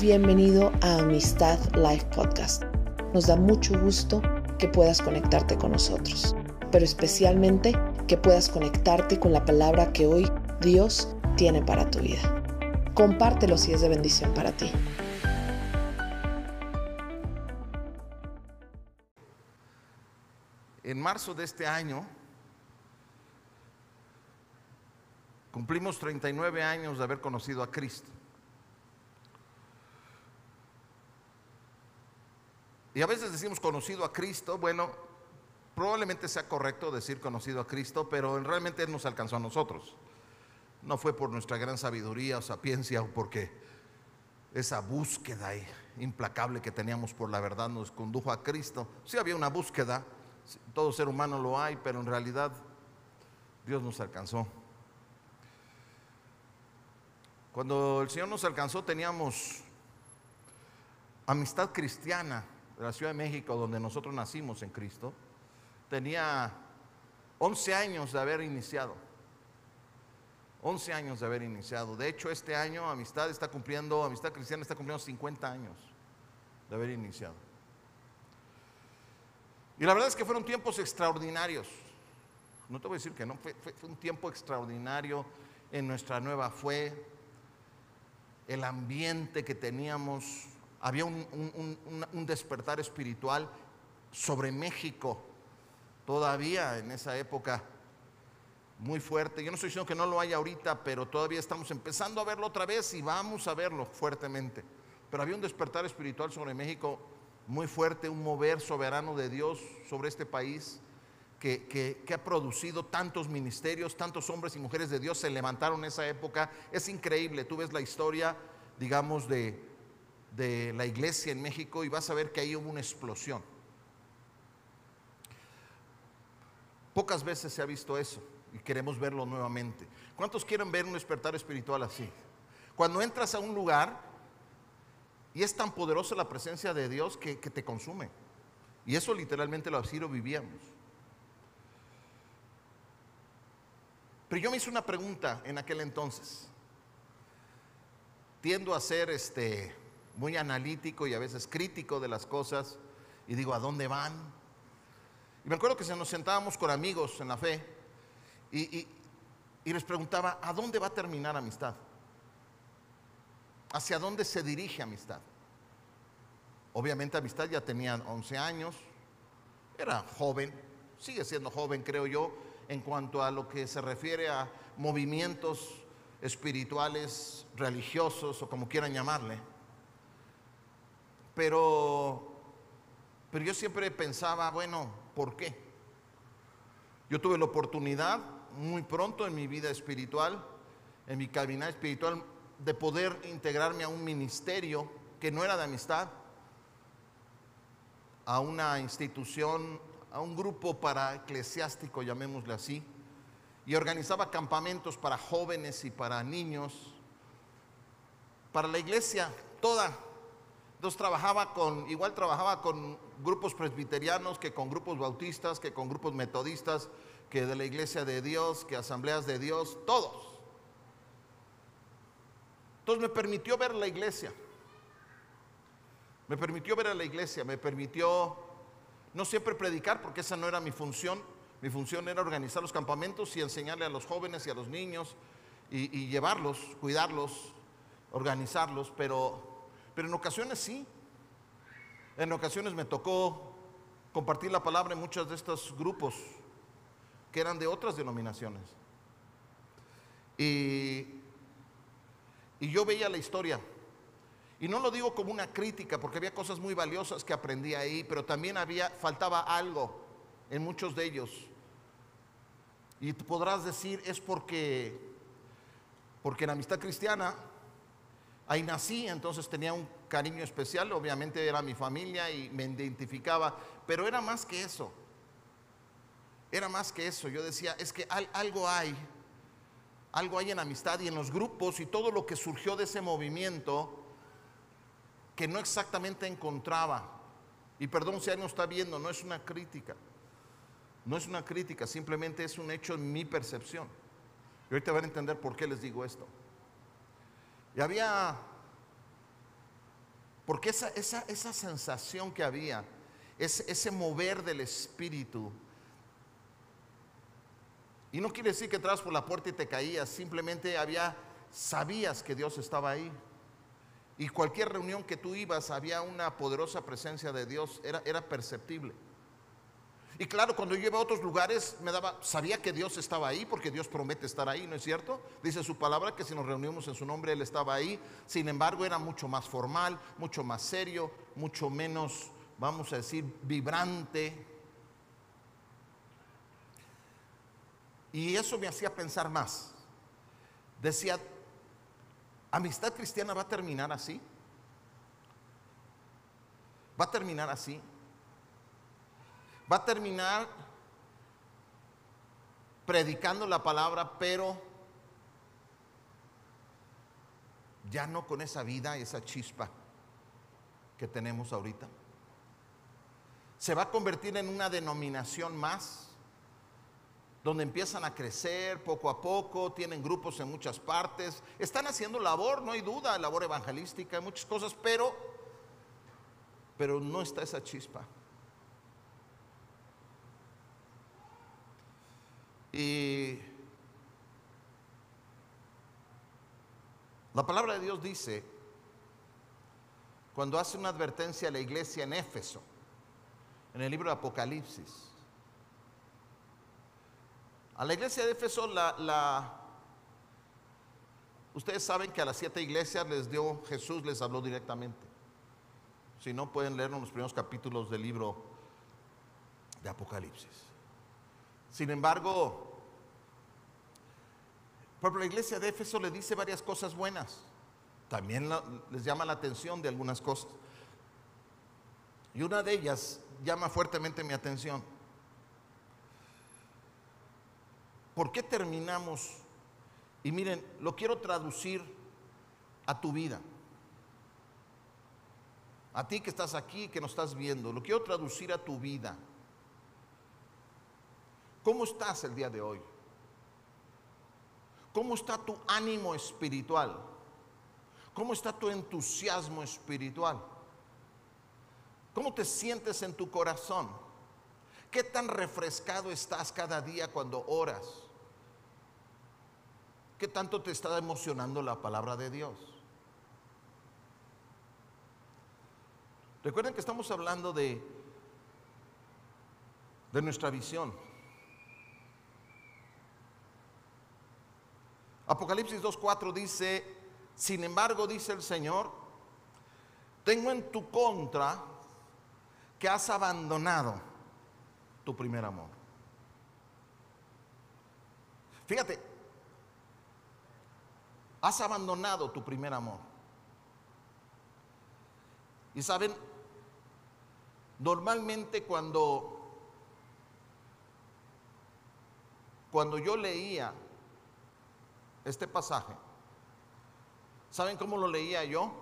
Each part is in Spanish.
Bienvenido a Amistad Life Podcast. Nos da mucho gusto que puedas conectarte con nosotros, pero especialmente que puedas conectarte con la palabra que hoy Dios tiene para tu vida. Compártelo si es de bendición para ti. En marzo de este año cumplimos 39 años de haber conocido a Cristo. Y a veces decimos conocido a Cristo, bueno, probablemente sea correcto decir conocido a Cristo, pero realmente Él nos alcanzó a nosotros. No fue por nuestra gran sabiduría o sapiencia o porque esa búsqueda implacable que teníamos por la verdad nos condujo a Cristo. Sí había una búsqueda, todo ser humano lo hay, pero en realidad Dios nos alcanzó. Cuando el Señor nos alcanzó teníamos amistad cristiana la Ciudad de México, donde nosotros nacimos en Cristo, tenía 11 años de haber iniciado. 11 años de haber iniciado. De hecho, este año Amistad está cumpliendo, Amistad Cristiana está cumpliendo 50 años de haber iniciado. Y la verdad es que fueron tiempos extraordinarios. No te voy a decir que no, fue, fue, un tiempo extraordinario en nuestra nueva fe, el ambiente que teníamos había un, despertar espiritual sobre México, todavía en esa época muy fuerte. Yo no estoy diciendo que no lo haya ahorita, pero todavía estamos empezando a verlo otra vez y vamos a verlo fuertemente. Pero había un despertar espiritual sobre México muy fuerte, un mover soberano de Dios sobre este país que, que, ha producido tantos ministerios, tantos hombres y mujeres de Dios se levantaron en esa época. Es increíble, tú ves la historia, digamos, de, de la iglesia en México y vas a ver que ahí hubo una explosión. Pocas veces se ha visto eso y queremos verlo nuevamente. ¿Cuántos quieren ver un despertar espiritual así? Cuando entras a un lugar y es tan poderosa la presencia de Dios que, te consume. Y eso literalmente lo así lo vivíamos. Pero yo me hice una pregunta en aquel entonces. Tiendo a ser este muy analítico y a veces crítico de las cosas y digo, ¿a dónde van? Y me acuerdo que nos sentábamos con amigos en la fe y, y les preguntaba, ¿a dónde va a terminar amistad? ¿Hacia dónde se dirige amistad? Obviamente amistad ya tenía 11 años, era joven, sigue siendo joven creo yo, en cuanto a lo que se refiere a movimientos espirituales, religiosos o como quieran llamarle. Pero, pero yo siempre pensaba, bueno, ¿por qué? Yo tuve la oportunidad muy pronto en mi vida espiritual, en mi caminar espiritual, de poder integrarme a un ministerio que no era de amistad, a una institución, a un grupo para eclesiástico, llamémosle así, y organizaba campamentos para jóvenes y para niños, para la iglesia toda, entonces trabajaba con, igual trabajaba con grupos presbiterianos, que con grupos bautistas, que con grupos metodistas, que de la iglesia de Dios, que asambleas de Dios, todos. Entonces me permitió ver la iglesia. Me permitió ver a la iglesia, me permitió no siempre predicar, porque esa no era mi función. Mi función era organizar los campamentos y enseñarle a los jóvenes y a los niños y, y llevarlos, cuidarlos, organizarlos, pero pero en ocasiones sí. En ocasiones me tocó compartir la palabra en muchos de estos grupos que eran de otras denominaciones. Y, y yo veía la historia. Y no lo digo como una crítica, porque había cosas muy valiosas que aprendí ahí, pero también había, faltaba algo en muchos de ellos. Y podrás decir, es porque, porque en amistad cristiana Ahí nací, entonces tenía un cariño especial, obviamente era mi familia y me identificaba, pero era más que eso. Era más que eso. Yo decía, es que algo hay, algo hay en amistad y en los grupos y todo lo que surgió de ese movimiento que no exactamente encontraba. Y perdón si alguien no está viendo, no es una crítica. No es una crítica, simplemente es un hecho en mi percepción. Y ahorita van a entender por qué les digo esto. Y había Porque esa, esa, esa sensación que había, ese, ese mover del espíritu, y no quiere decir que entras por la puerta y te caías, simplemente había, sabías que Dios estaba ahí. Y cualquier reunión que tú ibas había una poderosa presencia de Dios, era, era perceptible. Y claro, cuando yo iba a otros lugares, me daba, sabía que Dios estaba ahí, porque Dios promete estar ahí, ¿no es cierto? Dice su palabra que si nos reunimos en su nombre, Él estaba ahí. Sin embargo, era mucho más formal, mucho más serio, mucho menos, vamos a decir, vibrante. Y eso me hacía pensar más. Decía, ¿amistad cristiana va a terminar así? ¿Va a terminar así? Va a terminar predicando la palabra, pero ya no con esa vida, esa chispa que tenemos ahorita. Se va a convertir en una denominación más, donde empiezan a crecer poco a poco, tienen grupos en muchas partes, están haciendo labor, no hay duda, labor evangelística, muchas cosas, pero, pero no está esa chispa. Y la palabra de Dios dice, cuando hace una advertencia a la iglesia en Éfeso, en el libro de Apocalipsis, a la iglesia de Éfeso, la, ustedes saben que a las siete iglesias les dio Jesús, les habló directamente. Si no, pueden leer los primeros capítulos del libro de Apocalipsis. Sin embargo, por la iglesia de Éfeso le dice varias cosas buenas. También les llama la atención de algunas cosas. Y una de ellas llama fuertemente mi atención. ¿Por qué terminamos? Y miren, lo quiero traducir a tu vida. A ti que estás aquí, que nos estás viendo, lo quiero traducir a tu vida. ¿Cómo estás el día de hoy? ¿Cómo está tu ánimo espiritual? ¿Cómo está tu entusiasmo espiritual? ¿Cómo te sientes en tu corazón? ¿Qué tan refrescado estás cada día cuando oras? ¿Qué tanto te está emocionando la palabra de Dios? Recuerden que estamos hablando de, de nuestra visión. Apocalipsis 2.4 dice, sin embargo, dice el Señor, tengo en tu contra que has abandonado tu primer amor. Fíjate, has abandonado tu primer amor. Y saben, normalmente cuando cuando yo leía este pasaje, ¿saben cómo lo leía yo?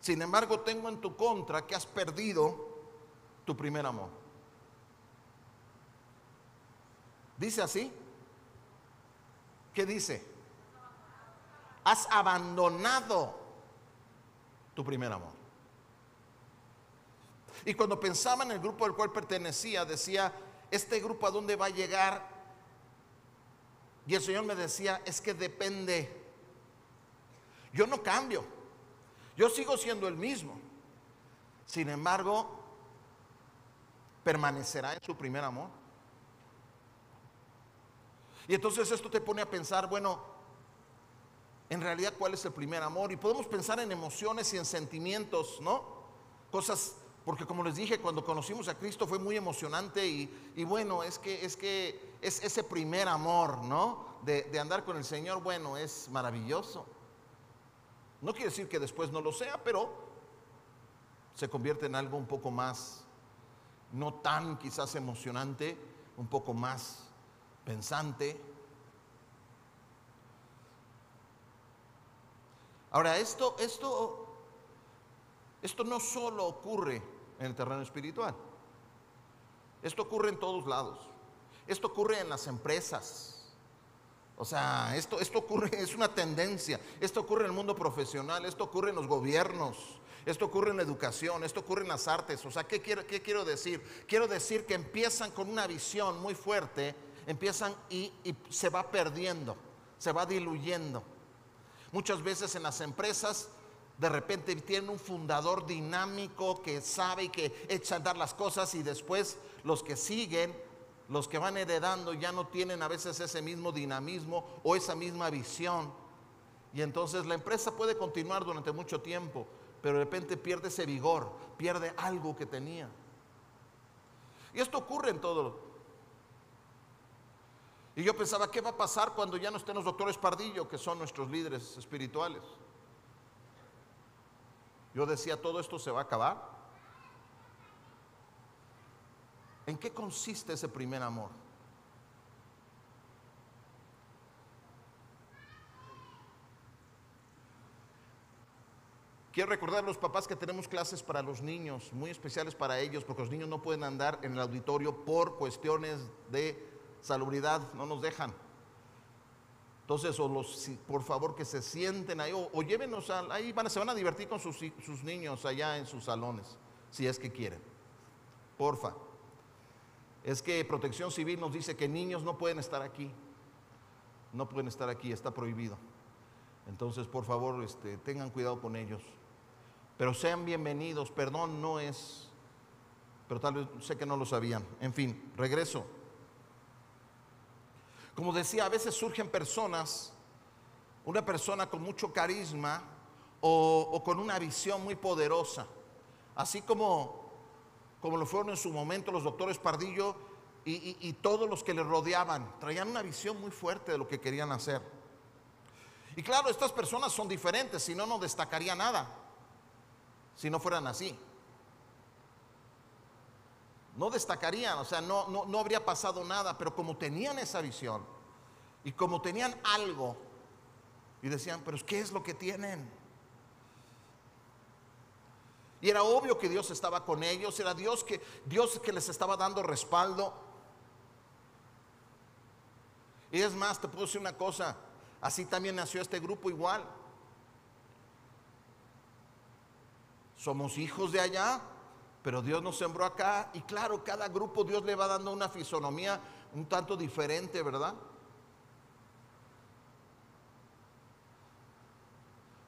Sin embargo, tengo en tu contra que has perdido tu primer amor. Dice así. ¿Qué dice? Has abandonado tu primer amor. Y cuando pensaba en el grupo al cual pertenecía, decía, este grupo a dónde va a llegar y el Señor me decía, es que depende. Yo no cambio. Yo sigo siendo el mismo. Sin embargo, permanecerá en su primer amor. Y entonces esto te pone a pensar, bueno, en realidad cuál es el primer amor. Y podemos pensar en emociones y en sentimientos, ¿no? Cosas porque como les dije, cuando conocimos a Cristo fue muy emocionante y, bueno, es que, es que es ese primer amor, ¿no? De, de, andar con el Señor, bueno, es maravilloso. No quiere decir que después no lo sea, pero se convierte en algo un poco más, no tan quizás emocionante, un poco más pensante. Ahora, esto, esto, esto no solo ocurre en el terreno espiritual. Esto ocurre en todos lados. Esto ocurre en las empresas. O sea, esto, esto ocurre, es una tendencia. Esto ocurre en el mundo profesional, esto ocurre en los gobiernos, esto ocurre en la educación, esto ocurre en las artes. O sea, ¿qué quiero, qué quiero decir? Quiero decir que empiezan con una visión muy fuerte, empiezan y, y se va perdiendo, se va diluyendo. Muchas veces en las empresas de repente tienen un fundador dinámico que sabe y que echa a andar las cosas y después los que siguen, los que van heredando ya no tienen a veces ese mismo dinamismo o esa misma visión. Y entonces la empresa puede continuar durante mucho tiempo, pero de repente pierde ese vigor, pierde algo que tenía. Y esto ocurre en todo. Y yo pensaba, ¿qué va a pasar cuando ya no estén los doctores Pardillo, que son nuestros líderes espirituales? Yo decía, todo esto se va a acabar. ¿En qué consiste ese primer amor? Quiero recordar a los papás que tenemos clases para los niños, muy especiales para ellos, porque los niños no pueden andar en el auditorio por cuestiones de salubridad, no nos dejan. Entonces, por favor, que se sienten ahí, o, llévenos ahí, van, se van a divertir con sus, sus niños allá en sus salones, si es que quieren. Porfa. Es que Protección Civil nos dice que niños no pueden estar aquí. No pueden estar aquí, está prohibido. Entonces, por favor, este, tengan cuidado con ellos. Pero sean bienvenidos, perdón no es, pero tal vez sé que no lo sabían. En fin, regreso. Como decía, a veces surgen personas, una persona con mucho carisma o, con una visión muy poderosa, así como, como lo fueron en su momento los doctores Pardillo y, y todos los que le rodeaban, traían una visión muy fuerte de lo que querían hacer. Y claro, estas personas son diferentes, si no, no destacaría nada si no fueran así. No destacarían, o sea, no, no, no habría pasado nada, pero como tenían esa visión y como tenían algo, y decían, pero ¿qué es lo que tienen? Y era obvio que Dios estaba con ellos, era Dios que, Dios que les estaba dando respaldo. Y es más, te puedo decir una cosa, así también nació este grupo igual. Somos hijos de allá, pero Dios nos sembró acá. Y claro, cada grupo Dios le va dando una fisonomía un tanto diferente, ¿verdad?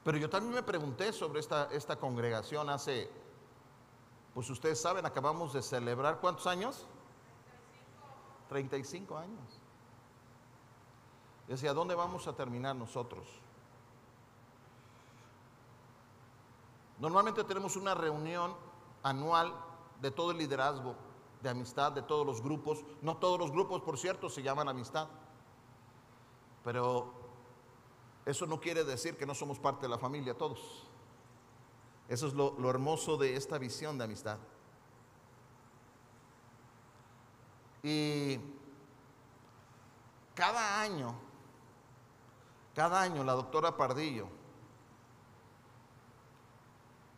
Pero yo también me pregunté sobre esta, esta congregación hace, pues ustedes saben, acabamos de celebrar cuántos años? 35 años. Decía, ¿dónde vamos a terminar nosotros? Normalmente tenemos una reunión anual de todo el liderazgo, de amistad, de todos los grupos. No todos los grupos, por cierto, se llaman amistad. Pero eso no quiere decir que no somos parte de la familia todos. Eso es lo, hermoso de esta visión de amistad. Y cada año, cada año la doctora Pardillo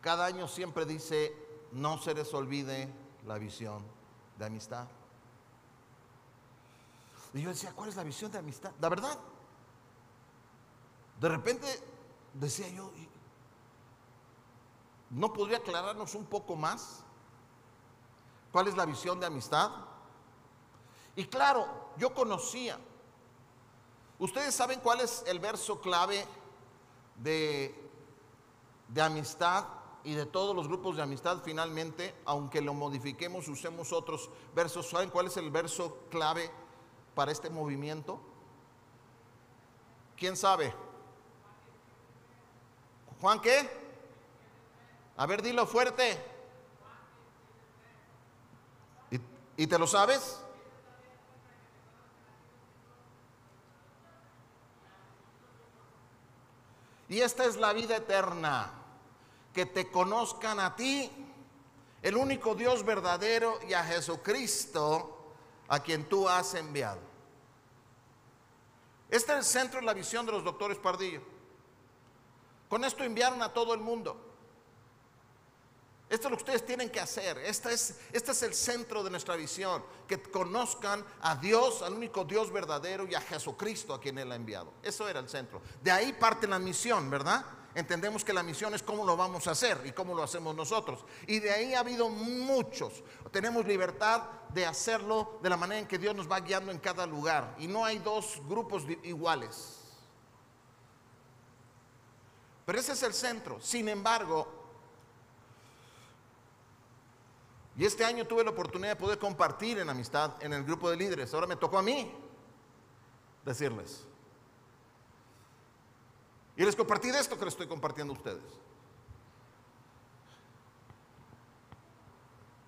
cada año siempre dice, no se les olvide la visión de amistad. Y yo decía, ¿cuál es la visión de amistad? La verdad. De repente decía yo, ¿no podría aclararnos un poco más cuál es la visión de amistad? Y claro, yo conocía. Ustedes saben cuál es el verso clave de, de amistad y de todos los grupos de amistad finalmente, aunque lo modifiquemos, usemos otros versos. ¿Saben cuál es el verso clave para este movimiento? ¿Quién sabe? ¿Juan qué? A ver, dilo fuerte. ¿Y, y te lo sabes? Y esta es la vida eterna que te conozcan a ti, el único Dios verdadero, y a Jesucristo, a quien tú has enviado. Este es el centro de la visión de los doctores Pardillo. Con esto enviaron a todo el mundo. Esto es lo que ustedes tienen que hacer. Este es, es el centro de nuestra visión. Que conozcan a Dios, al único Dios verdadero y a Jesucristo a quien Él ha enviado. Eso era el centro. De ahí parte la misión, ¿verdad? Entendemos que la misión es cómo lo vamos a hacer y cómo lo hacemos nosotros. Y de ahí ha habido muchos. Tenemos libertad de hacerlo de la manera en que Dios nos va guiando en cada lugar. Y no hay dos grupos iguales. Pero ese es el centro. Sin embargo, y este año tuve la oportunidad de poder compartir en amistad en el grupo de líderes. Ahora me tocó a mí decirles. Y les compartí de esto que les estoy compartiendo a ustedes.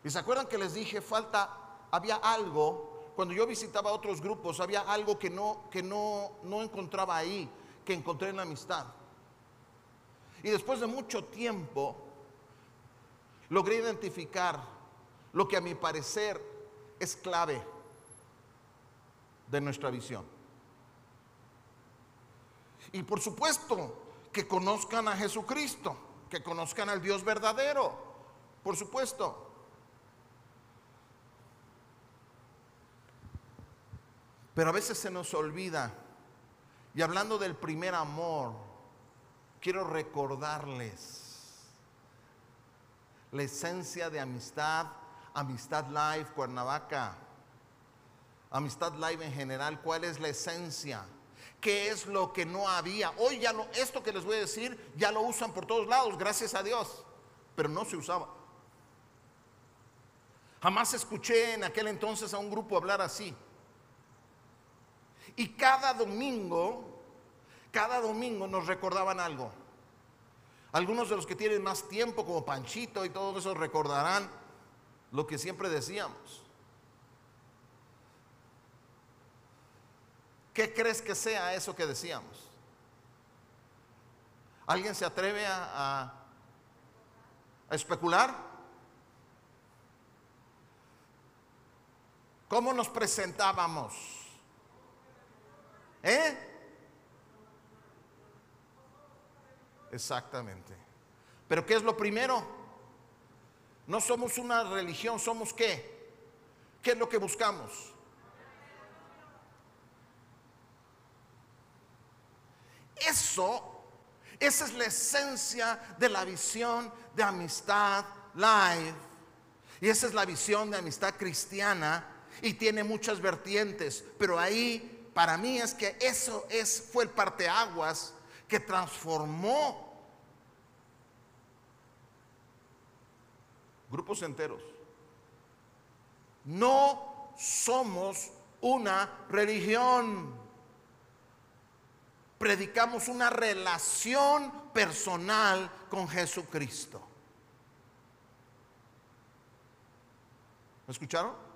¿Y se acuerdan que les dije, falta, había algo, cuando yo visitaba otros grupos, había algo que no, que no, no encontraba ahí, que encontré en la amistad. Y después de mucho tiempo, logré identificar lo que a mi parecer es clave de nuestra visión. Y por supuesto, que conozcan a Jesucristo, que conozcan al Dios verdadero, por supuesto. Pero a veces se nos olvida. Y hablando del primer amor, quiero recordarles la esencia de amistad, Amistad Live Cuernavaca, Amistad Live en general, cuál es la esencia, qué es lo que no había. Hoy ya lo, esto que les voy a decir, ya lo usan por todos lados, gracias a Dios, pero no se usaba. Jamás escuché en aquel entonces a un grupo hablar así. Y cada domingo, cada domingo nos recordaban algo. Algunos de los que tienen más tiempo, como Panchito y todos esos, recordarán lo que siempre decíamos. ¿Qué crees que sea eso que decíamos? ¿Alguien se atreve a, a, especular? ¿Cómo nos presentábamos? ¿Eh? Exactamente. Pero ¿qué es lo primero? No somos una religión, somos qué? ¿Qué es lo que buscamos? Eso, esa es la esencia de la visión de amistad live. Y esa es la visión de amistad cristiana y tiene muchas vertientes, pero ahí para mí es que eso es fue el parteaguas que transformó grupos enteros. No somos una religión. Predicamos una relación personal con Jesucristo. ¿Me escucharon?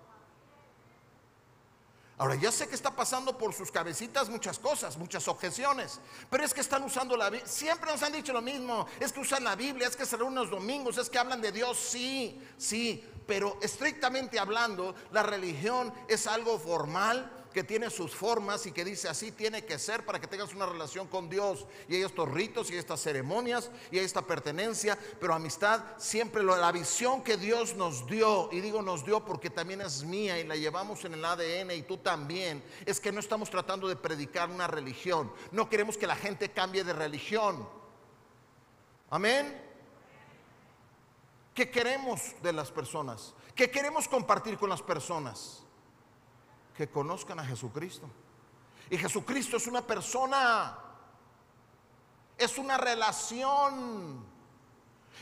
Ahora, ya sé que está pasando por sus cabecitas muchas cosas, muchas objeciones, pero es que están usando la Biblia. Siempre nos han dicho lo mismo, es que usan la Biblia, es que se reúnen los domingos, es que hablan de Dios, sí, sí, pero estrictamente hablando, la religión es algo formal, que tiene sus formas y que dice así tiene que ser para que tengas una relación con Dios. Y hay estos ritos y estas ceremonias y hay esta pertenencia, pero amistad siempre la visión que Dios nos dio, y digo nos dio porque también es mía y la llevamos en el ADN y tú también, es que no estamos tratando de predicar una religión. No queremos que la gente cambie de religión. Amén. ¿Qué queremos de las personas? ¿Qué queremos compartir con las personas? Que conozcan a Jesucristo. Y Jesucristo es una persona, es una relación.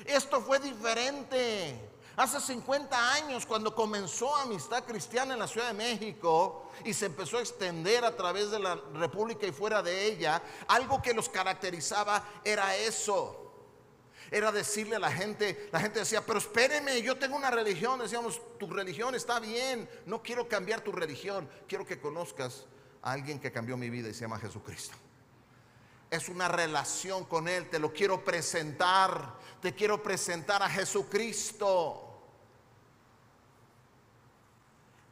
Esto fue diferente. Hace 50 años, cuando comenzó Amistad Cristiana en la Ciudad de México y se empezó a extender a través de la República y fuera de ella, algo que los caracterizaba era eso era decirle a la gente, la gente decía, pero espéreme, yo tengo una religión, decíamos, tu religión está bien, no quiero cambiar tu religión, quiero que conozcas a alguien que cambió mi vida y se llama Jesucristo. Es una relación con Él, te lo quiero presentar, te quiero presentar a Jesucristo.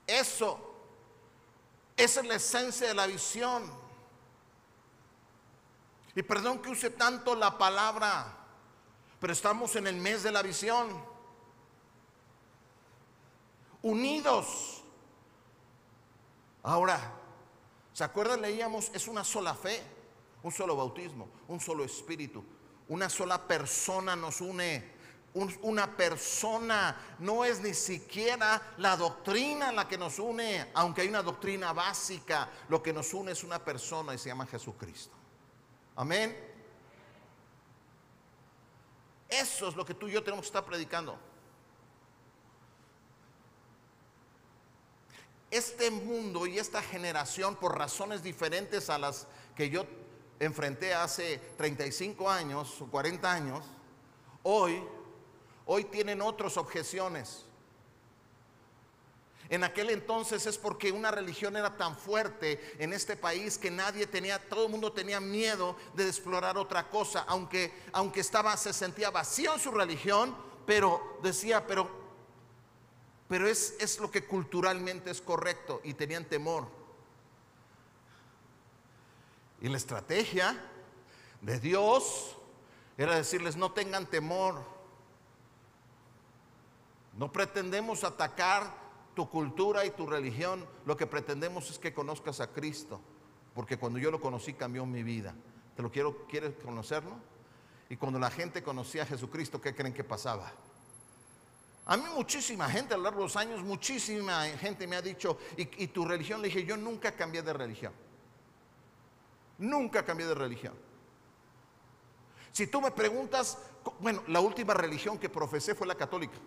Eso, esa es la esencia de la visión. Y perdón que use tanto la palabra pero estamos en el mes de la visión. unidos. Ahora, ¿se acuerdan? Leíamos, es una sola fe, un solo bautismo, un solo espíritu, una sola persona nos une una persona, no es ni siquiera la doctrina la que nos une, aunque hay una doctrina básica, lo que nos une es una persona y se llama Jesucristo. Amén. Eso es lo que tú y yo tenemos que estar predicando. Este mundo y esta generación, por razones diferentes a las que yo enfrenté hace 35 años o 40 años, hoy Hoy tienen otras objeciones. En aquel entonces es porque una religión era tan fuerte en este país que nadie tenía, todo el mundo tenía miedo de explorar otra cosa, aunque, aunque estaba, se sentía vacío en su religión, pero decía, pero, pero es, es lo que culturalmente es correcto y tenían temor. Y la estrategia de Dios era decirles, no tengan temor no pretendemos atacar tu cultura y tu religión, lo que pretendemos es que conozcas a Cristo, porque cuando yo lo conocí cambió mi vida. ¿Te lo quiero, quieres conocerlo? Y cuando la gente conocía a Jesucristo, ¿qué creen que pasaba? A mí muchísima gente a lo largo de los años, muchísima gente me ha dicho, ¿y, tu religión? Le dije, yo nunca cambié de religión. Nunca cambié de religión. Si tú me preguntas, bueno, la última religión que profesé fue la católica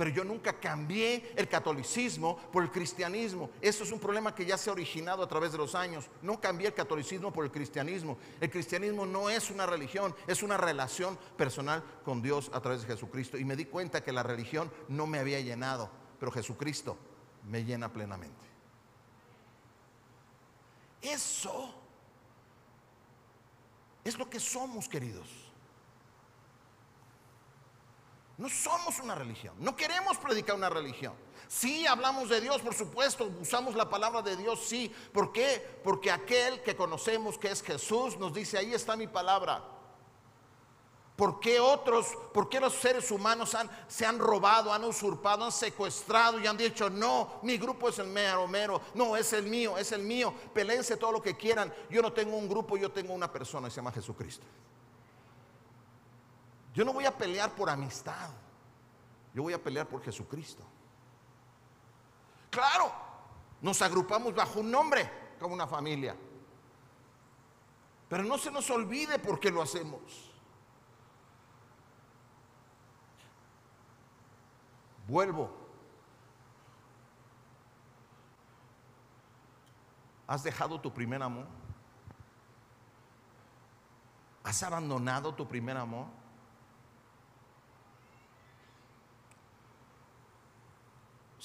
pero yo nunca cambié el catolicismo por el cristianismo. Eso es un problema que ya se ha originado a través de los años. No cambié el catolicismo por el cristianismo. El cristianismo no es una religión, es una relación personal con Dios a través de Jesucristo. Y me di cuenta que la religión no me había llenado, pero Jesucristo me llena plenamente. Eso es lo que somos, queridos. No somos una religión. No queremos predicar una religión. Sí, hablamos de Dios, por supuesto, usamos la palabra de Dios, sí. ¿Por qué? Porque aquel que conocemos que es Jesús nos dice, ahí está mi palabra. ¿Por qué otros, por qué los seres humanos se han robado, han usurpado, han secuestrado y han dicho, no, mi grupo es el mero, mero, no, es el mío, es el mío, peleense todo lo que quieran. Yo no tengo un grupo, yo tengo una persona, se llama Jesucristo. Yo no voy a pelear por amistad. Yo voy a pelear por Jesucristo. Claro, nos agrupamos bajo un nombre, como una familia. Pero no se nos olvide por qué lo hacemos. Vuelvo. ¿Has dejado tu primer amor? ¿Has abandonado tu primer amor?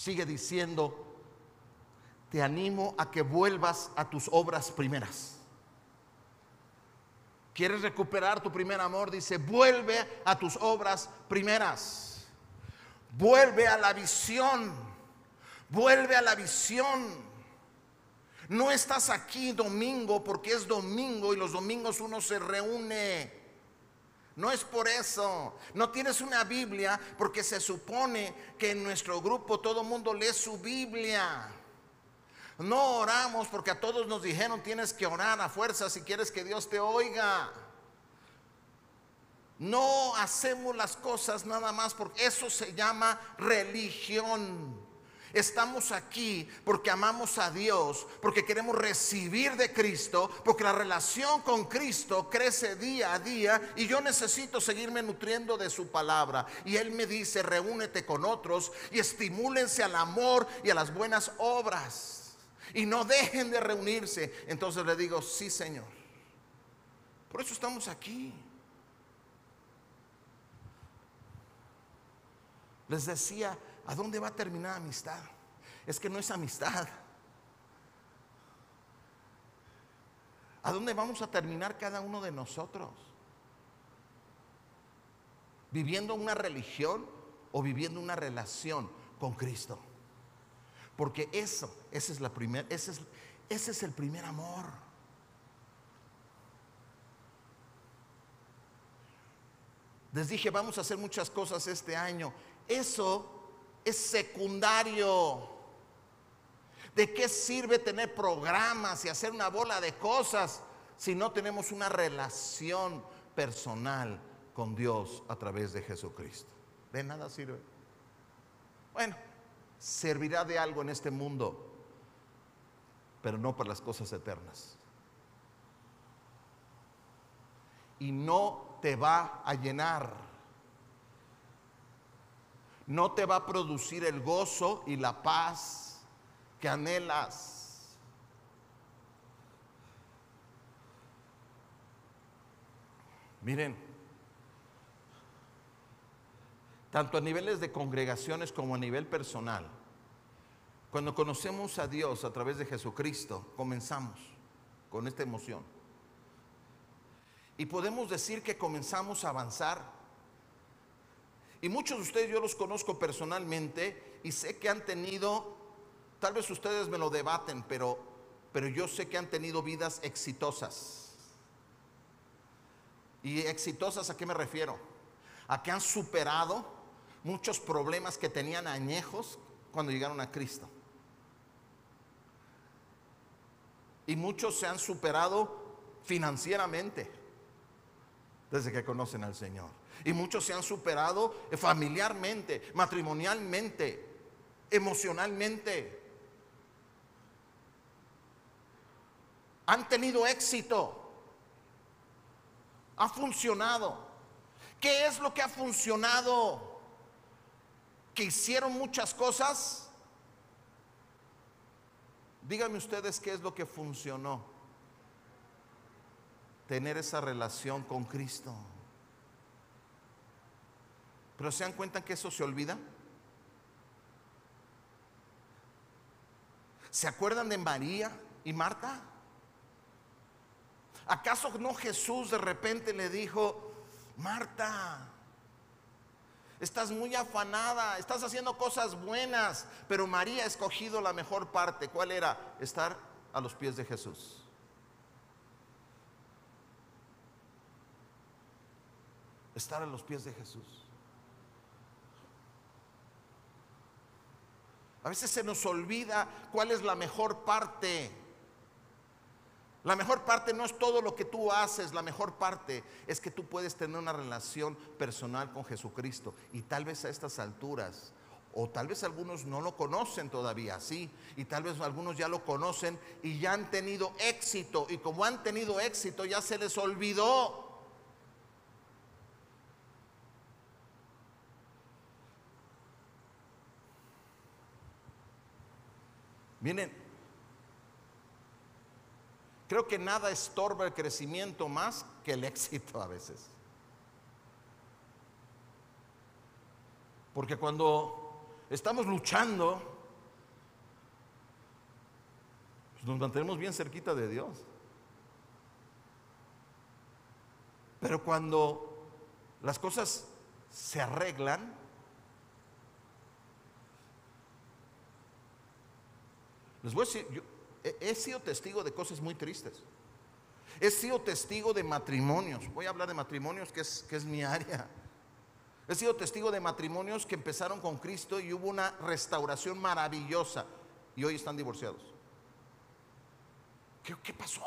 Sigue diciendo, te animo a que vuelvas a tus obras primeras. ¿Quieres recuperar tu primer amor? Dice, vuelve a tus obras primeras. Vuelve a la visión. Vuelve a la visión. No estás aquí domingo porque es domingo y los domingos uno se reúne no es por eso. No tienes una Biblia porque se supone que en nuestro grupo todo mundo lee su Biblia. No oramos porque a todos nos dijeron tienes que orar a fuerza si quieres que Dios te oiga. No hacemos las cosas nada más porque eso se llama religión. Estamos aquí porque amamos a Dios, porque queremos recibir de Cristo, porque la relación con Cristo crece día a día y yo necesito seguirme nutriendo de su palabra. Y Él me dice, reúnete con otros y estimúlense al amor y a las buenas obras. Y no dejen de reunirse. Entonces le digo, sí Señor. Por eso estamos aquí. Les decía, ¿A dónde va a terminar amistad? Es que no es amistad. ¿A dónde vamos a terminar cada uno de nosotros? ¿Viviendo una religión o viviendo una relación con Cristo? Porque eso, ese es, la primer, es, ese es el primer amor. Les dije, vamos a hacer muchas cosas este año. Eso es secundario. ¿De qué sirve tener programas y hacer una bola de cosas si no tenemos una relación personal con Dios a través de Jesucristo? De nada sirve. Bueno, servirá de algo en este mundo, pero no para las cosas eternas. Y no te va a llenar. No te va a producir el gozo y la paz que anhelas. Miren, tanto a niveles de congregaciones como a nivel personal. Cuando conocemos a Dios a través de Jesucristo, comenzamos con esta emoción. Y podemos decir que comenzamos a avanzar. Y muchos de ustedes yo los conozco personalmente y sé que han tenido, tal vez ustedes me lo debaten, pero, pero yo sé que han tenido vidas exitosas. ¿Y exitosas a qué me refiero? A que han superado muchos problemas que tenían añejos cuando llegaron a Cristo. Y muchos se han superado financieramente desde que conocen al Señor. Y muchos se han superado familiarmente, matrimonialmente, emocionalmente. Han tenido éxito. Ha funcionado. ¿Qué es lo que ha funcionado? que hicieron muchas cosas, díganme ustedes qué es lo que funcionó. Tener esa relación con Cristo. Pero se dan cuenta que eso se olvida. ¿Se acuerdan de María y Marta? ¿Acaso no Jesús de repente le dijo, Marta, Estás muy afanada, estás haciendo cosas buenas, pero María ha escogido la mejor parte. ¿Cuál era? Estar a los pies de Jesús. Estar a los pies de Jesús. A veces se nos olvida cuál es la mejor parte. La mejor parte no es todo lo que tú haces, la mejor parte es que tú puedes tener una relación personal con Jesucristo. Y tal vez a estas alturas, o tal vez algunos no lo conocen todavía, sí, y tal vez algunos ya lo conocen y ya han tenido éxito. Y como han tenido éxito, ya se les olvidó. Miren, Creo que nada estorba el crecimiento más que el éxito a veces. Porque cuando estamos luchando, pues nos mantenemos bien cerquita de Dios. Pero cuando las cosas se arreglan, les voy a decir, yo, he sido testigo de cosas muy tristes. He sido testigo de matrimonios. Voy a hablar de matrimonios, que es, que es mi área. He sido testigo de matrimonios que empezaron con Cristo y hubo una restauración maravillosa y hoy están divorciados. ¿Qué, qué pasó?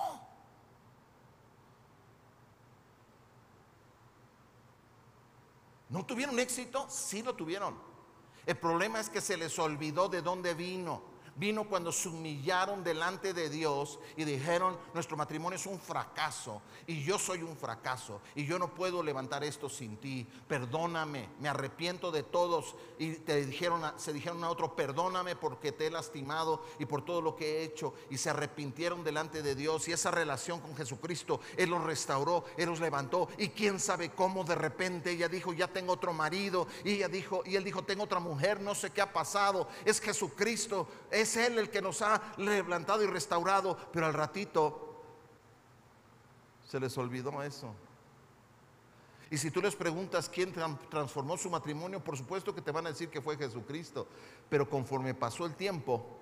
¿No tuvieron éxito? Sí lo tuvieron. El problema es que se les olvidó de dónde vino vino cuando se humillaron delante de Dios y dijeron, nuestro matrimonio es un fracaso y yo soy un fracaso y yo no puedo levantar esto sin ti. Perdóname, me arrepiento de todos. Y te dijeron, se dijeron a otro, perdóname porque te he lastimado y por todo lo que he hecho. Y se arrepintieron delante de Dios y esa relación con Jesucristo, Él los restauró, Él los levantó. Y quién sabe cómo de repente ella dijo, ya tengo otro marido. Y ella dijo, y él dijo, tengo otra mujer, no sé qué ha pasado, es Jesucristo, es es Él el que nos ha levantado y restaurado, pero al ratito se les olvidó eso. Y si tú les preguntas quién transformó su matrimonio, por supuesto que te van a decir que fue Jesucristo, pero conforme pasó el tiempo,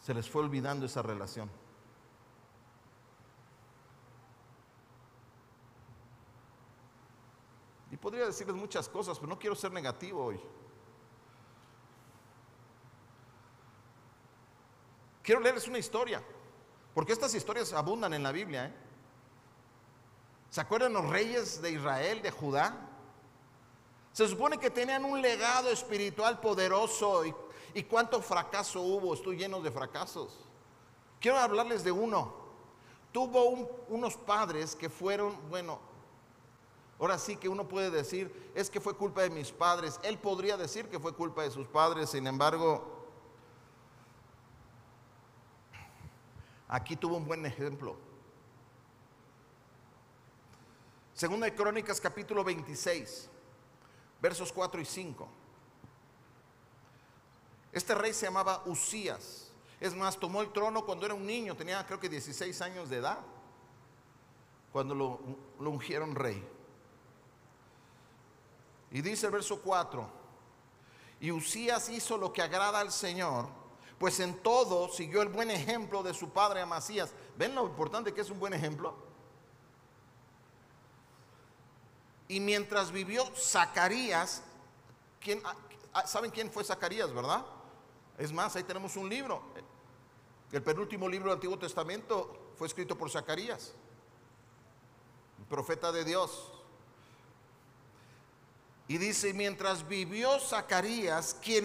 se les fue olvidando esa relación. Y podría decirles muchas cosas, pero no quiero ser negativo hoy. Quiero leerles una historia, porque estas historias abundan en la Biblia. ¿eh? ¿Se acuerdan los reyes de Israel, de Judá? Se supone que tenían un legado espiritual poderoso y, y cuánto fracaso hubo. Estoy lleno de fracasos. Quiero hablarles de uno. Tuvo unos padres que fueron, bueno, ahora sí que uno puede decir, es que fue culpa de mis padres. Él podría decir que fue culpa de sus padres, sin embargo, aquí tuvo un buen ejemplo. Segunda de Crónicas capítulo 26, versos 4 y 5. Este rey se llamaba Usías. Es más, tomó el trono cuando era un niño, tenía creo que 16 años de edad, cuando lo, ungieron rey. Y dice el verso 4, y Usías hizo lo que agrada al Señor, pues en todo siguió el buen ejemplo de su padre Amasías. ¿Ven lo importante que es un buen ejemplo? Y mientras vivió Zacarías, ah, ah, ¿saben quién fue Zacarías, verdad? Es más, ahí tenemos un libro. El penúltimo libro del Antiguo Testamento fue escrito por Zacarías, profeta de Dios. Y dice, mientras vivió Zacarías, quien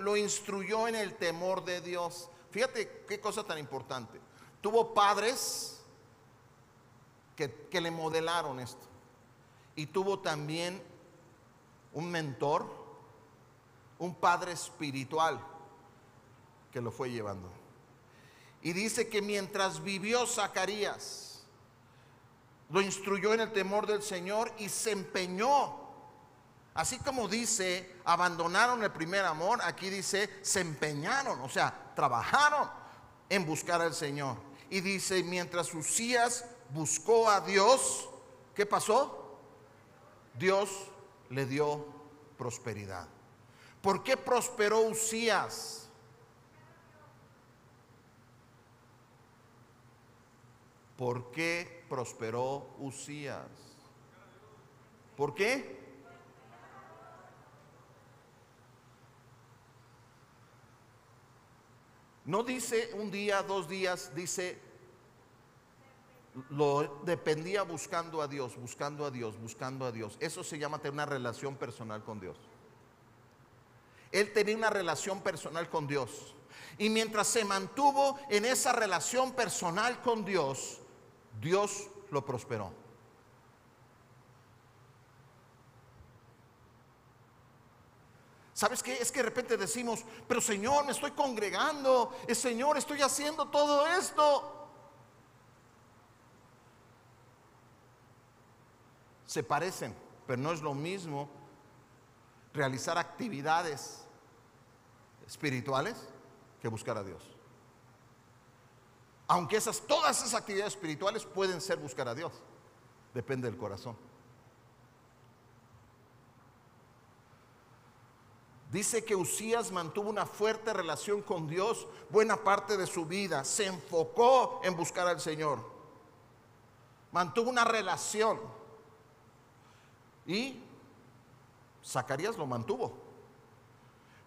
lo instruyó en el temor de Dios. Fíjate qué cosa tan importante. Tuvo padres que, que le modelaron esto. Y tuvo también un mentor, un padre espiritual que lo fue llevando. Y dice que mientras vivió Zacarías, lo instruyó en el temor del Señor y se empeñó. Así como dice, abandonaron el primer amor, aquí dice, se empeñaron, o sea, trabajaron en buscar al Señor. Y dice, mientras Usías buscó a Dios, ¿qué pasó? Dios le dio prosperidad. ¿Por qué prosperó Usías? ¿Por qué prosperó Usías? ¿Por qué? No dice un día, dos días, dice, lo dependía buscando a Dios, buscando a Dios, buscando a Dios. Eso se llama tener una relación personal con Dios. Él tenía una relación personal con Dios. Y mientras se mantuvo en esa relación personal con Dios, Dios lo prosperó. ¿Sabes qué? Es que de repente decimos, pero Señor, me estoy congregando, el Señor, estoy haciendo todo esto. Se parecen, pero no es lo mismo realizar actividades espirituales que buscar a Dios. Aunque esas, todas esas actividades espirituales pueden ser buscar a Dios. Depende del corazón. Dice que Usías mantuvo una fuerte relación con Dios buena parte de su vida. Se enfocó en buscar al Señor. Mantuvo una relación. Y Zacarías lo mantuvo.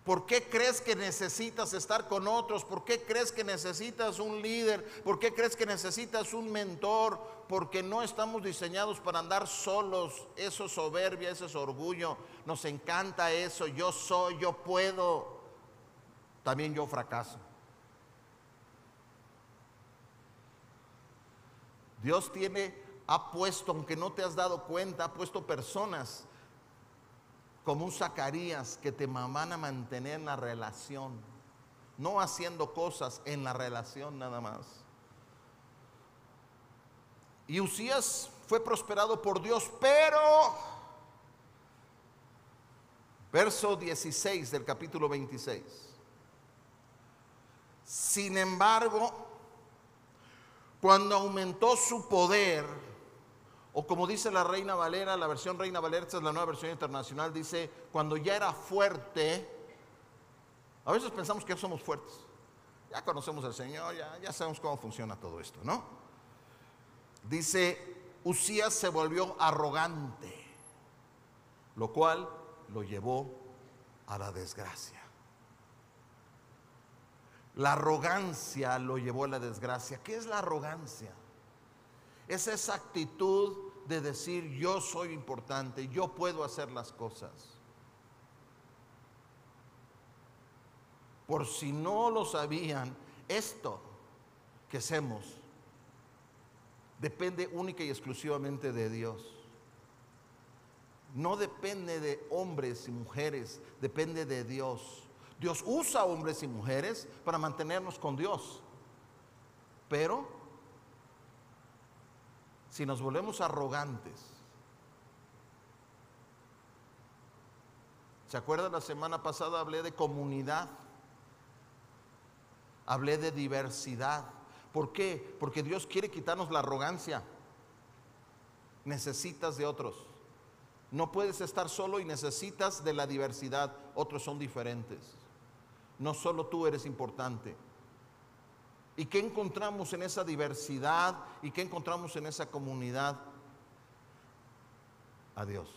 ¿Por qué crees que necesitas estar con otros? ¿Por qué crees que necesitas un líder? ¿Por qué crees que necesitas un mentor? Porque no estamos diseñados para andar solos. Eso es soberbia, eso es orgullo. Nos encanta eso. Yo soy, yo puedo. También yo fracaso. Dios tiene, ha puesto, aunque no te has dado cuenta, ha puesto personas como un Zacarías que te van a mantener en la relación, no haciendo cosas en la relación nada más. Y Usías fue prosperado por Dios, pero, verso 16 del capítulo 26, sin embargo, cuando aumentó su poder, o como dice la Reina Valera, la versión Reina Valera, esta es la nueva versión internacional, dice, cuando ya era fuerte, a veces pensamos que ya somos fuertes. Ya conocemos al Señor, ya, ya sabemos cómo funciona todo esto, ¿no? Dice, Usías se volvió arrogante, lo cual lo llevó a la desgracia. La arrogancia lo llevó a la desgracia. ¿Qué es la arrogancia? Es esa actitud de decir yo soy importante, yo puedo hacer las cosas. Por si no lo sabían, esto que hacemos depende única y exclusivamente de Dios. No depende de hombres y mujeres, depende de Dios. Dios usa hombres y mujeres para mantenernos con Dios. Pero si nos volvemos arrogantes, ¿se acuerdan la semana pasada hablé de comunidad? Hablé de diversidad. ¿Por qué? Porque Dios quiere quitarnos la arrogancia. Necesitas de otros. No puedes estar solo y necesitas de la diversidad. Otros son diferentes. No solo tú eres importante. ¿Y qué encontramos en esa diversidad? ¿Y qué encontramos en esa comunidad? A Dios.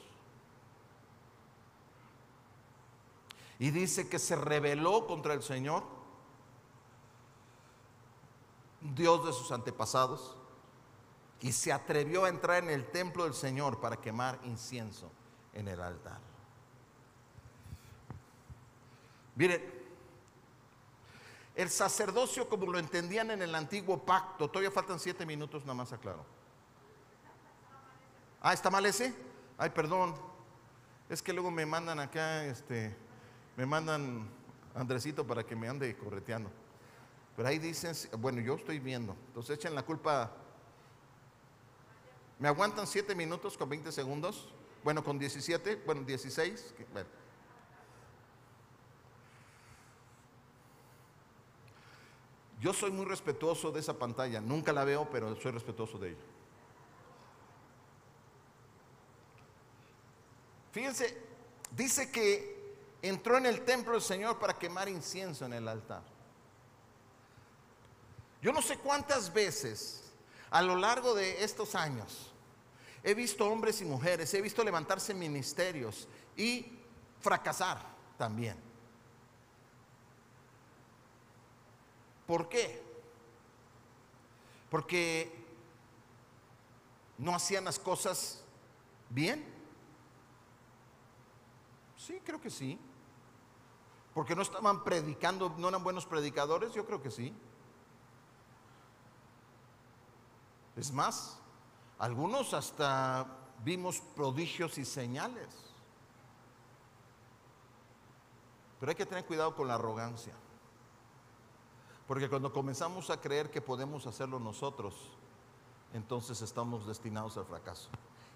Y dice que se rebeló contra el Señor, Dios de sus antepasados, y se atrevió a entrar en el templo del Señor para quemar incienso en el altar. Miren, el sacerdocio como lo entendían en el antiguo pacto, todavía faltan siete minutos, nada más aclaro. Ah, ¿está mal ese? Ay, perdón. Es que luego me mandan acá, este, me mandan Andresito para que me ande correteando. Pero ahí dicen, bueno, yo estoy viendo. Entonces echen la culpa. ¿Me aguantan siete minutos con 20 segundos? Bueno, con 17, bueno, 16. Bueno. Yo soy muy respetuoso de esa pantalla, nunca la veo, pero soy respetuoso de ella. Fíjense, dice que entró en el templo del Señor para quemar incienso en el altar. Yo no sé cuántas veces a lo largo de estos años he visto hombres y mujeres, he visto levantarse ministerios y fracasar también. ¿Por qué? Porque no hacían las cosas bien. Sí, creo que sí. Porque no estaban predicando, no eran buenos predicadores, yo creo que sí. Es más, algunos hasta vimos prodigios y señales. Pero hay que tener cuidado con la arrogancia. Porque cuando comenzamos a creer que podemos hacerlo nosotros, entonces estamos destinados al fracaso.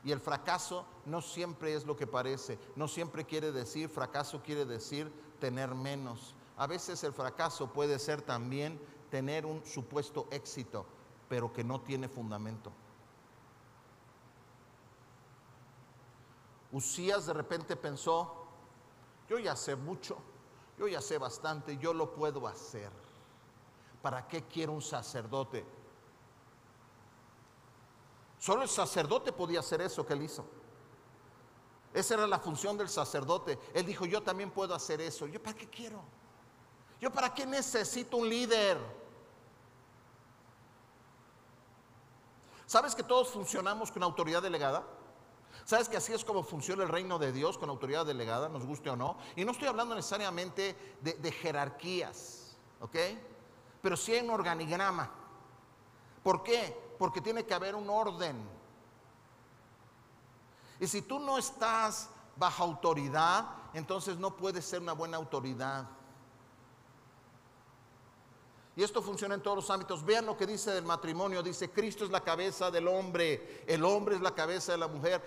Y el fracaso no siempre es lo que parece, no siempre quiere decir, fracaso quiere decir tener menos. A veces el fracaso puede ser también tener un supuesto éxito, pero que no tiene fundamento. Usías de repente pensó, yo ya sé mucho, yo ya sé bastante, yo lo puedo hacer. ¿Para qué quiero un sacerdote? Solo el sacerdote podía hacer eso que él hizo. Esa era la función del sacerdote. Él dijo, yo también puedo hacer eso. ¿Yo para qué quiero? ¿Yo para qué necesito un líder? ¿Sabes que todos funcionamos con autoridad delegada? ¿Sabes que así es como funciona el reino de Dios con autoridad delegada, nos guste o no? Y no estoy hablando necesariamente de, jerarquías, ¿ok? pero sí hay un organigrama. ¿Por qué? Porque tiene que haber un orden. Y si tú no estás bajo autoridad, entonces no puedes ser una buena autoridad. Y esto funciona en todos los ámbitos. Vean lo que dice del matrimonio. Dice, Cristo es la cabeza del hombre, el hombre es la cabeza de la mujer.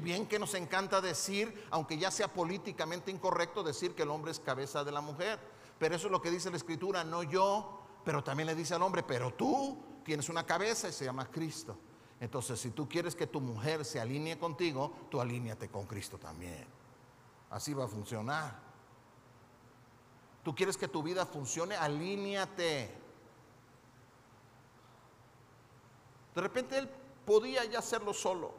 Bien que nos encanta decir, aunque ya sea políticamente incorrecto, decir que el hombre es cabeza de la mujer. Pero eso es lo que dice la escritura, no yo, pero también le dice al hombre, pero tú tienes una cabeza y se llama Cristo. Entonces, si tú quieres que tu mujer se alinee contigo, tú alíñate con Cristo también. Así va a funcionar. Tú quieres que tu vida funcione, alíñate. De repente él podía ya hacerlo solo.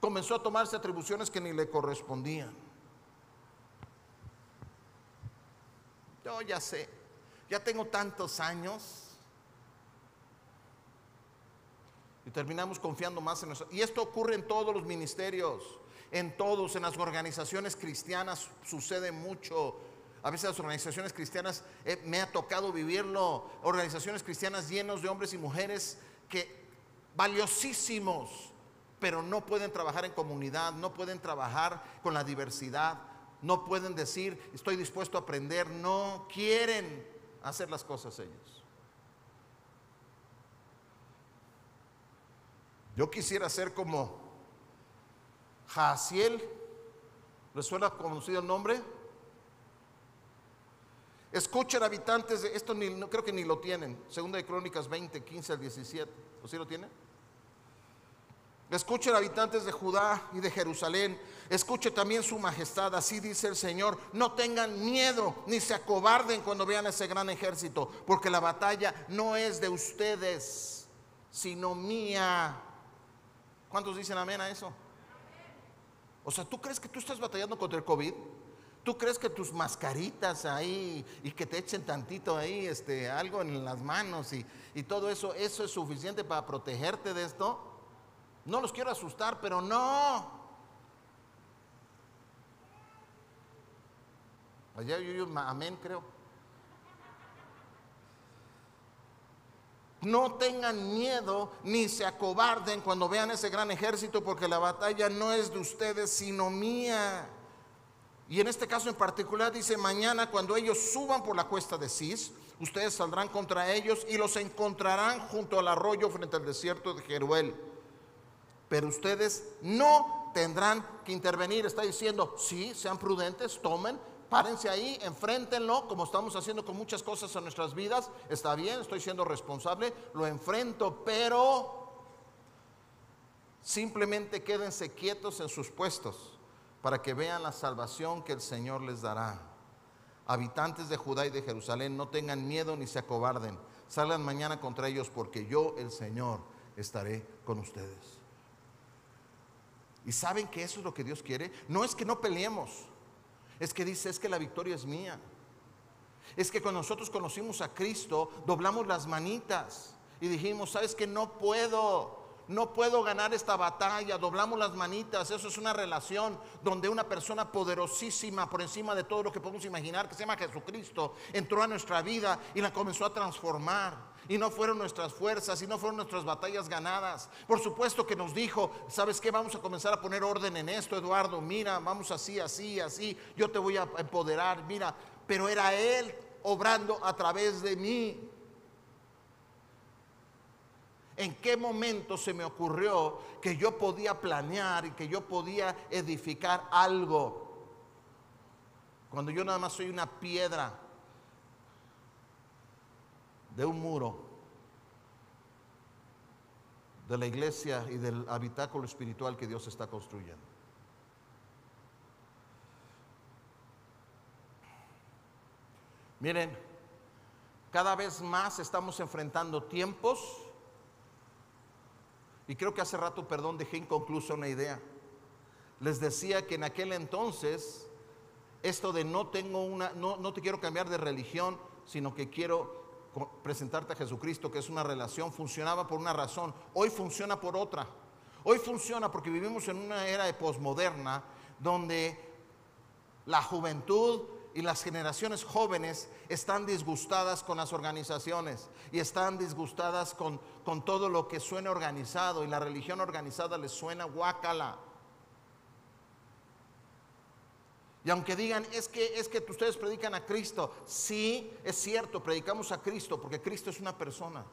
Comenzó a tomarse atribuciones que ni le correspondían. Yo ya sé, ya tengo tantos años. Y terminamos confiando más en nosotros. Y esto ocurre en todos los ministerios, en todos, en las organizaciones cristianas sucede mucho. A veces las organizaciones cristianas, eh, me ha tocado vivirlo, organizaciones cristianas llenos de hombres y mujeres que valiosísimos, pero no pueden trabajar en comunidad, no pueden trabajar con la diversidad, no pueden decir, estoy dispuesto a aprender, no quieren hacer las cosas ellos. Yo quisiera ser como Jaciel, ¿les suena conocido el nombre? Escuchen habitantes de esto, ni, no, creo que ni lo tienen. Segunda de Crónicas 20, 15 al 17. ¿O sí lo tienen? Escuchen habitantes de Judá y de Jerusalén. Escuche también su majestad. Así dice el Señor. No tengan miedo ni se acobarden cuando vean ese gran ejército. Porque la batalla no es de ustedes, sino mía. ¿Cuántos dicen amén a eso? O sea, ¿tú crees que tú estás batallando contra el COVID? ¿Tú crees que tus mascaritas ahí y que te echen tantito ahí, este, algo en las manos y, y todo eso, eso es suficiente para protegerte de esto? No los quiero asustar, pero no. Allá yo, yo amén, creo. No tengan miedo ni se acobarden cuando vean ese gran ejército, porque la batalla no es de ustedes, sino mía. Y en este caso en particular dice, mañana cuando ellos suban por la cuesta de Cis, ustedes saldrán contra ellos y los encontrarán junto al arroyo frente al desierto de Jeruel. Pero ustedes no tendrán que intervenir. Está diciendo, sí, sean prudentes, tomen, párense ahí, enfréntenlo, como estamos haciendo con muchas cosas en nuestras vidas. Está bien, estoy siendo responsable, lo enfrento, pero simplemente quédense quietos en sus puestos para que vean la salvación que el Señor les dará. Habitantes de Judá y de Jerusalén, no tengan miedo ni se acobarden. Salgan mañana contra ellos porque yo, el Señor, estaré con ustedes. ¿Y saben que eso es lo que Dios quiere? No es que no peleemos. Es que dice, es que la victoria es mía. Es que cuando nosotros conocimos a Cristo, doblamos las manitas y dijimos, ¿sabes que no puedo? No puedo ganar esta batalla, doblamos las manitas, eso es una relación donde una persona poderosísima por encima de todo lo que podemos imaginar, que se llama Jesucristo, entró a nuestra vida y la comenzó a transformar. Y no fueron nuestras fuerzas y no fueron nuestras batallas ganadas. Por supuesto que nos dijo, ¿sabes qué? Vamos a comenzar a poner orden en esto, Eduardo. Mira, vamos así, así, así. Yo te voy a empoderar, mira. Pero era Él obrando a través de mí. ¿En qué momento se me ocurrió que yo podía planear y que yo podía edificar algo? Cuando yo nada más soy una piedra de un muro de la iglesia y del habitáculo espiritual que Dios está construyendo. Miren, cada vez más estamos enfrentando tiempos y creo que hace rato, perdón, dejé inconclusa una idea. Les decía que en aquel entonces, esto de no tengo una, no, no te quiero cambiar de religión, sino que quiero presentarte a Jesucristo, que es una relación, funcionaba por una razón. Hoy funciona por otra. Hoy funciona porque vivimos en una era de posmoderna donde la juventud y las generaciones jóvenes están disgustadas con las organizaciones y están disgustadas con, con todo lo que suena organizado y la religión organizada les suena guácala. Y aunque digan, es que, es que ustedes predican a Cristo, sí, es cierto, predicamos a Cristo porque Cristo es una persona.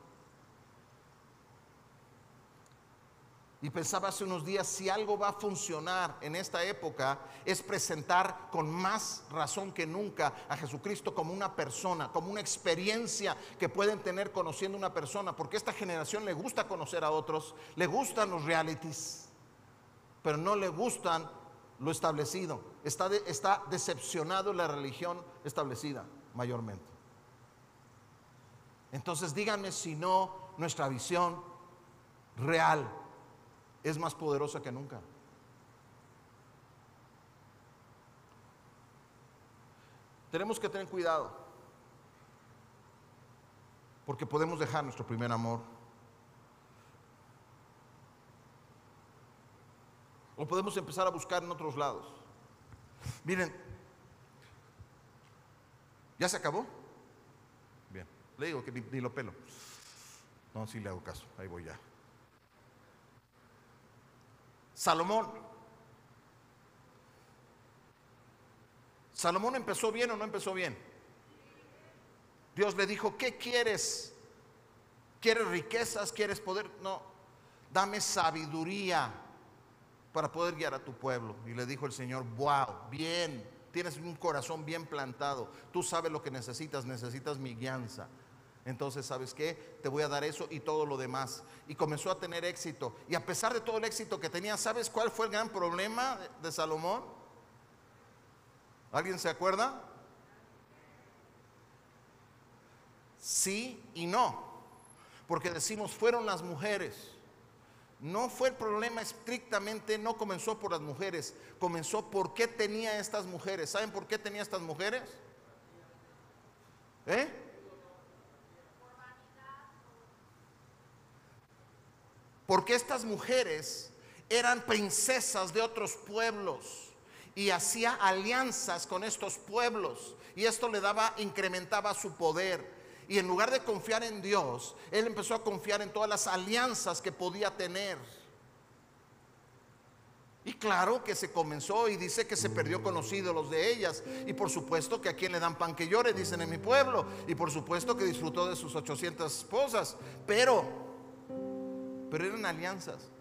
Y pensaba hace unos días, si algo va a funcionar en esta época, es presentar con más razón que nunca a Jesucristo como una persona, como una experiencia que pueden tener conociendo una persona, porque esta generación le gusta conocer a otros, le gustan los realities, pero no le gustan lo establecido. Está decepcionado la religión establecida mayormente. Entonces díganme si no nuestra visión real es más poderosa que nunca. Tenemos que tener cuidado. Porque podemos dejar nuestro primer amor. O podemos empezar a buscar en otros lados. Miren, ¿ya se acabó? Bien, le digo que ni, lo pelo. No, sí le hago caso, ahí voy ya. Salomón. Salomón empezó bien o no empezó bien. Dios le dijo, ¿qué quieres? ¿Quieres riquezas? ¿Quieres poder? No, dame sabiduría para poder guiar a tu pueblo. Y le dijo el Señor, wow, bien, tienes un corazón bien plantado, tú sabes lo que necesitas, necesitas mi guianza. Entonces, ¿sabes qué? Te voy a dar eso y todo lo demás. Y comenzó a tener éxito. Y a pesar de todo el éxito que tenía, ¿sabes cuál fue el gran problema de Salomón? ¿Alguien se acuerda? Sí y no. Porque decimos, fueron las mujeres. No fue el problema estrictamente, no comenzó por las mujeres, comenzó por qué tenía estas mujeres. ¿Saben por qué tenía estas mujeres? ¿Eh? Porque estas mujeres eran princesas de otros pueblos y hacía alianzas con estos pueblos y esto le daba incrementaba su poder. Y en lugar de confiar en Dios, él empezó a confiar en todas las alianzas que podía tener. Y claro que se comenzó y dice que se perdió con los ídolos de ellas. Y por supuesto que a quien le dan pan que llore, dicen en mi pueblo. Y por supuesto que disfrutó de sus 800 esposas. Pero, pero eran alianzas.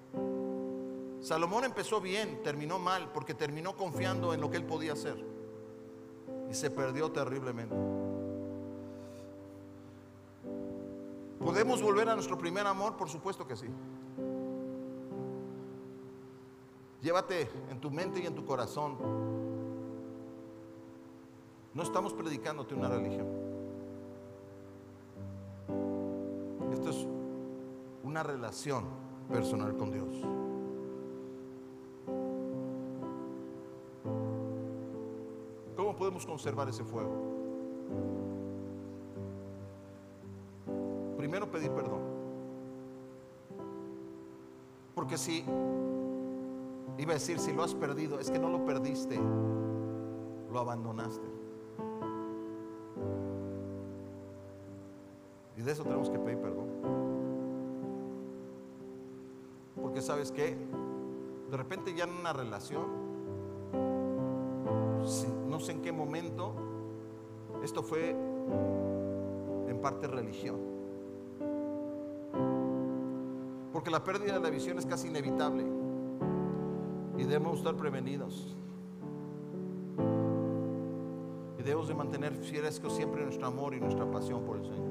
Salomón empezó bien, terminó mal, porque terminó confiando en lo que él podía hacer. Y se perdió terriblemente. ¿Podemos volver a nuestro primer amor? Por supuesto que sí. Llévate en tu mente y en tu corazón. No estamos predicándote una religión. Una relación personal con Dios. ¿Cómo podemos conservar ese fuego? primero pedir perdón. Porque si, iba a decir, si lo has perdido, es que no lo perdiste, lo abandonaste. Y de eso tenemos que pedir perdón. Sabes que de repente ya en una relación, no sé en qué momento, esto fue en parte religión. Porque la pérdida de la visión es casi inevitable. Y debemos estar prevenidos. Y debemos de mantener fieresco siempre nuestro amor y nuestra pasión por el Señor.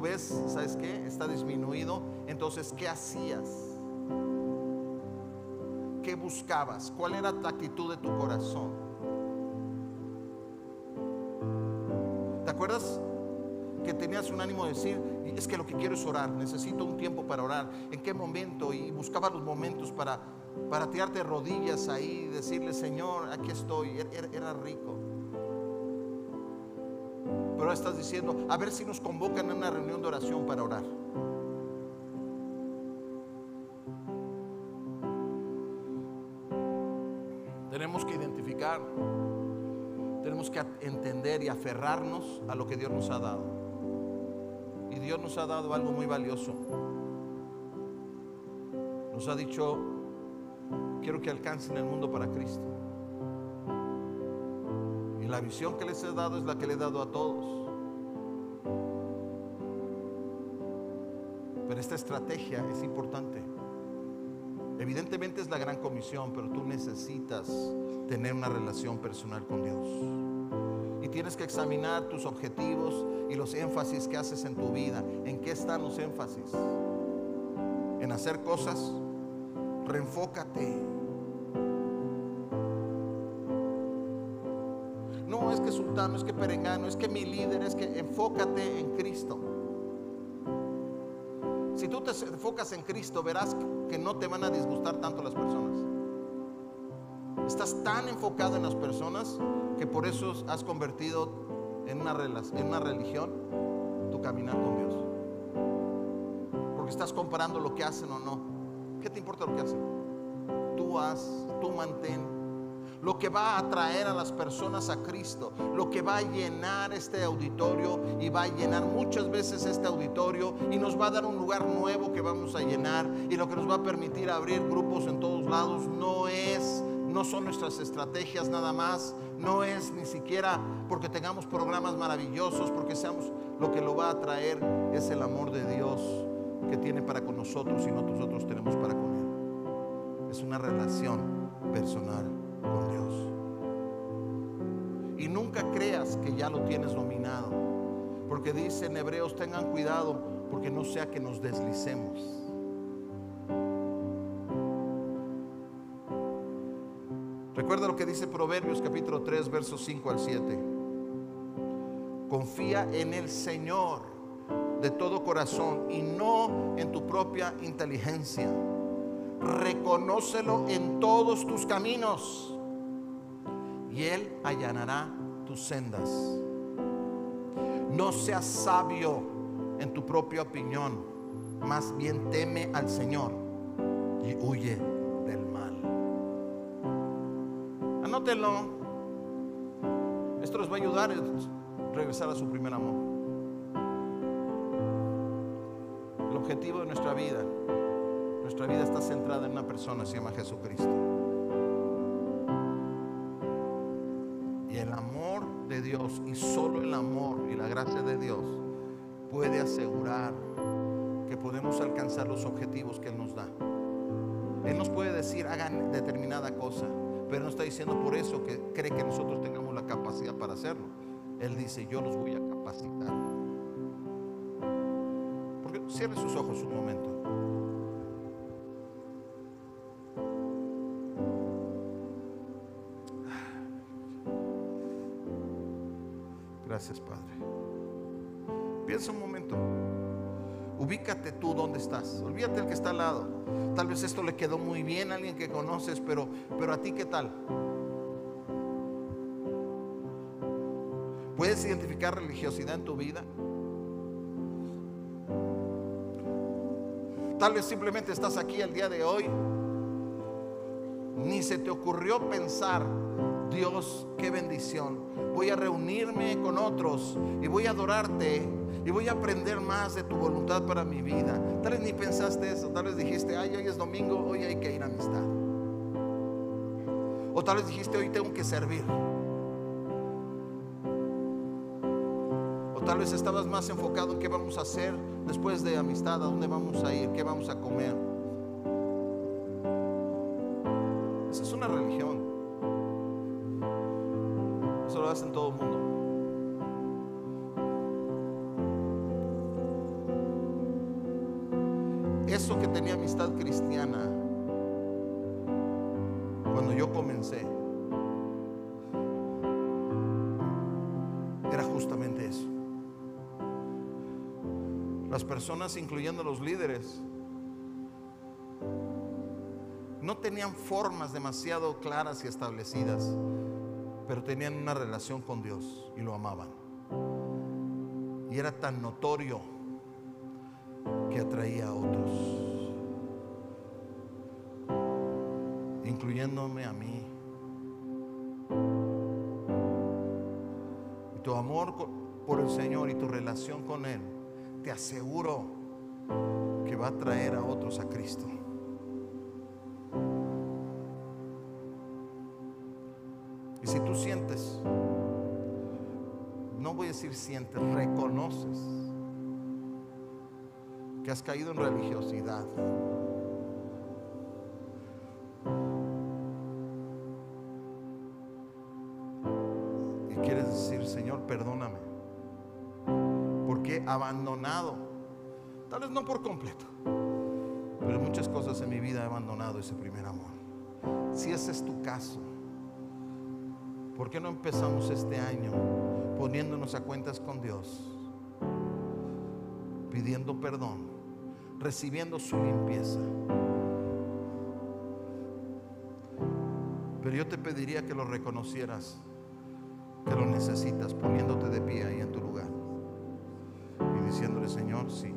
Ves, ¿sabes qué? Está disminuido. Entonces, ¿qué hacías? ¿Qué buscabas? ¿Cuál era la actitud de tu corazón? ¿Te acuerdas que tenías un ánimo de decir, es que lo que quiero es orar, necesito un tiempo para orar. ¿En qué momento? Y buscaba los momentos para, para tirarte rodillas ahí y decirle, Señor, aquí estoy. Era, era rico. Ahora estás diciendo, a ver si nos convocan a una reunión de oración para orar. Tenemos que identificar, tenemos que entender y aferrarnos a lo que Dios nos ha dado. Dios nos ha dado algo muy valioso. Nos ha dicho, quiero que alcancen el mundo para Cristo. Y la visión que les he dado es la que le he dado a todos. Pero esta estrategia es importante. Evidentemente es la gran comisión, pero tú necesitas tener una relación personal con Dios tienes que examinar tus objetivos y los énfasis que haces en tu vida. ¿En qué están los énfasis? En hacer cosas. Reenfócate. No es que sultano, es que perengano, es que mi líder, es que enfócate en Cristo. Si tú te enfocas en Cristo, verás que no te van a disgustar tanto las personas. Estás tan enfocado en las personas que por eso has convertido en una, en una religión tu caminar con Dios. Porque estás comparando lo que hacen o no. ¿Qué te importa lo que hacen? Tú haz, tú mantén lo que va a atraer a las personas a Cristo, lo que va a llenar este auditorio y va a llenar muchas veces este auditorio y nos va a dar un lugar nuevo que vamos a llenar y lo que nos va a permitir abrir grupos en todos lados no es no son nuestras estrategias nada más, no es ni siquiera porque tengamos programas maravillosos, porque seamos lo que lo va a traer es el amor de Dios que tiene para con nosotros y no nosotros tenemos para con Él. Es una relación personal con Dios. Y nunca creas que ya lo tienes dominado, porque dice en Hebreos tengan cuidado porque no sea que nos deslicemos. Recuerda lo que dice Proverbios capítulo 3, versos 5 al 7. Confía en el Señor de todo corazón y no en tu propia inteligencia. Reconócelo en todos tus caminos y Él allanará tus sendas. No seas sabio en tu propia opinión, más bien teme al Señor y huye Anótenlo. Esto les va a ayudar a regresar a su primer amor. El objetivo de nuestra vida, nuestra vida está centrada en una persona, se llama Jesucristo. Y el amor de Dios y solo el amor y la gracia de Dios puede asegurar que podemos alcanzar los objetivos que Él nos da. Él nos puede decir, hagan determinada cosa. Pero no está diciendo por eso que cree que nosotros tengamos la capacidad para hacerlo. Él dice, yo los voy a capacitar. Porque cierre sus ojos un momento. Tú donde estás. Olvídate el que está al lado. Tal vez esto le quedó muy bien a alguien que conoces, pero, pero a ti qué tal? ¿Puedes identificar religiosidad en tu vida? Tal vez simplemente estás aquí el día de hoy. Ni se te ocurrió pensar, Dios, qué bendición. Voy a reunirme con otros y voy a adorarte y voy a aprender más de tu voluntad para mi vida. Tal vez ni pensaste eso, tal vez dijiste, ay, hoy es domingo, hoy hay que ir a amistad. O tal vez dijiste, hoy tengo que servir. O tal vez estabas más enfocado en qué vamos a hacer después de amistad, a dónde vamos a ir, qué vamos a comer. Esa es una religión. Eso lo hacen todo el mundo. Las personas, incluyendo los líderes, no tenían formas demasiado claras y establecidas, pero tenían una relación con Dios y lo amaban. Y era tan notorio que atraía a otros, incluyéndome a mí. Tu amor por el Señor y tu relación con Él, te aseguro que va a traer a otros a Cristo. Y si tú sientes, no voy a decir sientes, reconoces que has caído en religiosidad. Y quieres decir, Señor, perdóname. Abandonado, tal vez no por completo, pero muchas cosas en mi vida he abandonado ese primer amor. Si ese es tu caso, ¿por qué no empezamos este año poniéndonos a cuentas con Dios? pidiendo perdón recibiendo su limpieza. Pero yo te pediría que lo reconocieras que lo necesitas, poniéndote de pie ahí en tu lugar diciéndole, Señor, sí,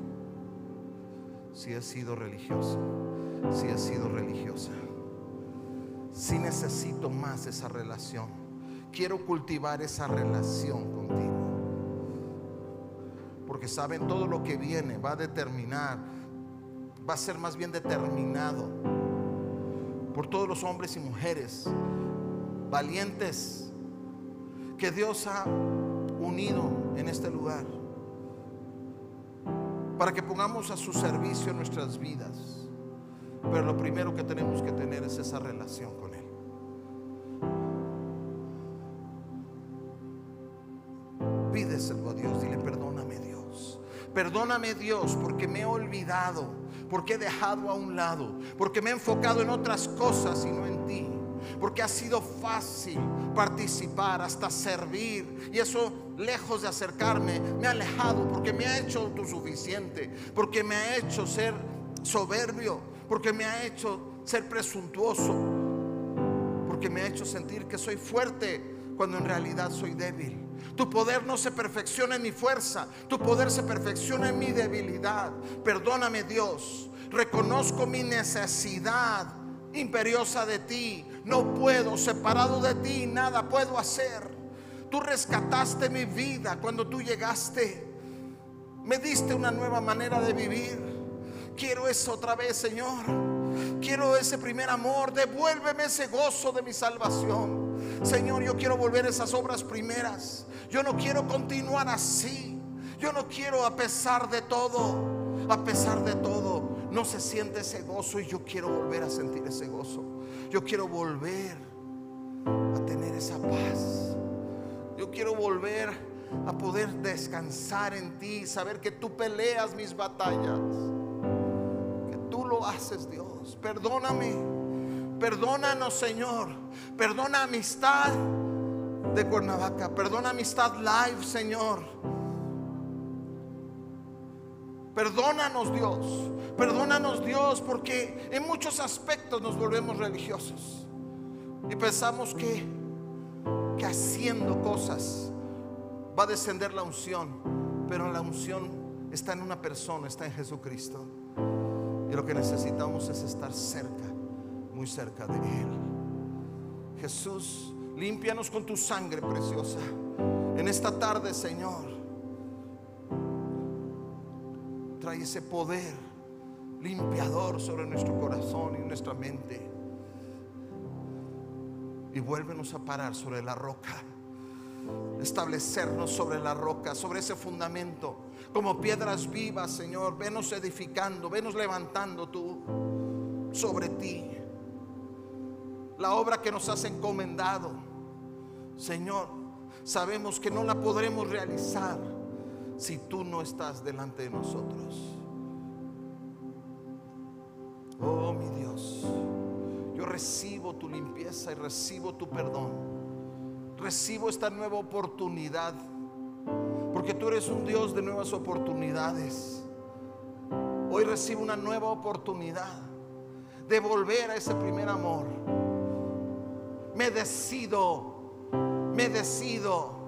sí he sido religioso, sí he sido religiosa, sí necesito más esa relación, quiero cultivar esa relación contigo. Porque saben, todo lo que viene va a determinar, va a ser más bien determinado por todos los hombres y mujeres valientes que Dios ha unido en este lugar para que pongamos a su servicio nuestras vidas. Pero lo primero que tenemos que tener es esa relación con Él. Pídeselo a Dios, dile perdóname Dios. Perdóname Dios porque me he olvidado, porque he dejado a un lado, porque me he enfocado en otras cosas y no en ti porque ha sido fácil participar, hasta servir. Y eso, lejos de acercarme, me ha alejado porque me ha hecho autosuficiente, porque me ha hecho ser soberbio, porque me ha hecho ser presuntuoso, porque me ha hecho sentir que soy fuerte cuando en realidad soy débil. Tu poder no se perfecciona en mi fuerza, tu poder se perfecciona en mi debilidad. Perdóname Dios, reconozco mi necesidad imperiosa de ti. No puedo, separado de ti, nada puedo hacer. Tú rescataste mi vida cuando tú llegaste. Me diste una nueva manera de vivir. Quiero eso otra vez, Señor. Quiero ese primer amor. Devuélveme ese gozo de mi salvación. Señor, yo quiero volver a esas obras primeras. Yo no quiero continuar así. Yo no quiero a pesar de todo. A pesar de todo, no se siente ese gozo y yo quiero volver a sentir ese gozo. Yo quiero volver a tener esa paz. Yo quiero volver a poder descansar en ti, saber que tú peleas mis batallas, que tú lo haces, Dios. Perdóname, perdónanos, Señor. Perdona amistad de Cuernavaca, perdona amistad live, Señor. Perdónanos Dios, perdónanos Dios porque en muchos aspectos nos volvemos religiosos y pensamos que, que haciendo cosas va a descender la unción, pero la unción está en una persona, está en Jesucristo. Y lo que necesitamos es estar cerca, muy cerca de Él. Jesús, límpianos con tu sangre preciosa. En esta tarde, Señor, trae ese poder limpiador sobre nuestro corazón y nuestra mente. Y vuélvenos a parar sobre la roca. Establecernos sobre la roca, sobre ese fundamento. Como piedras vivas, Señor. Venos edificando, venos levantando tú sobre ti. La obra que nos has encomendado, Señor, sabemos que no la podremos realizar si tú no estás delante de nosotros. Oh mi Dios, yo recibo tu limpieza y recibo tu perdón. Recibo esta nueva oportunidad, porque tú eres un Dios de nuevas oportunidades. Hoy recibo una nueva oportunidad de volver a ese primer amor. Me decido, me decido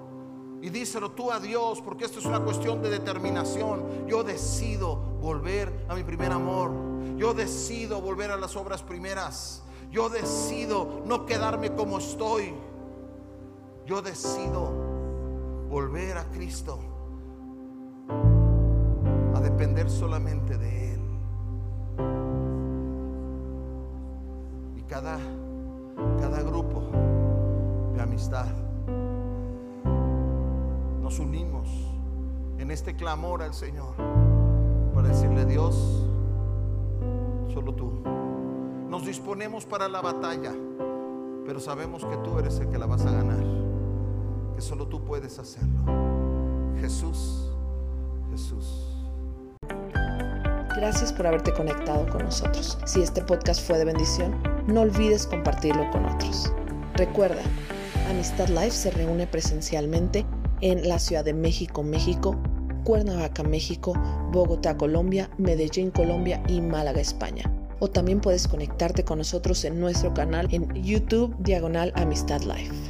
y díselo tú a Dios, porque esto es una cuestión de determinación. Yo decido volver a mi primer amor. Yo decido volver a las obras primeras. Yo decido no quedarme como estoy. Yo decido volver a Cristo. A depender solamente de Él. Y cada, cada grupo de amistad nos unimos en este clamor al Señor para decirle, Dios, solo tú. Nos disponemos para la batalla, pero sabemos que tú eres el que la vas a ganar, que solo tú puedes hacerlo. Jesús, Jesús. Gracias por haberte conectado con nosotros. Si este podcast fue de bendición, no olvides compartirlo con otros. Recuerda, Amistad Life se reúne presencialmente en la Ciudad de México, México, Cuernavaca, México, Bogotá, Colombia, Medellín, Colombia y Málaga, España. O también puedes conectarte con nosotros en nuestro canal en YouTube Diagonal Amistad Life.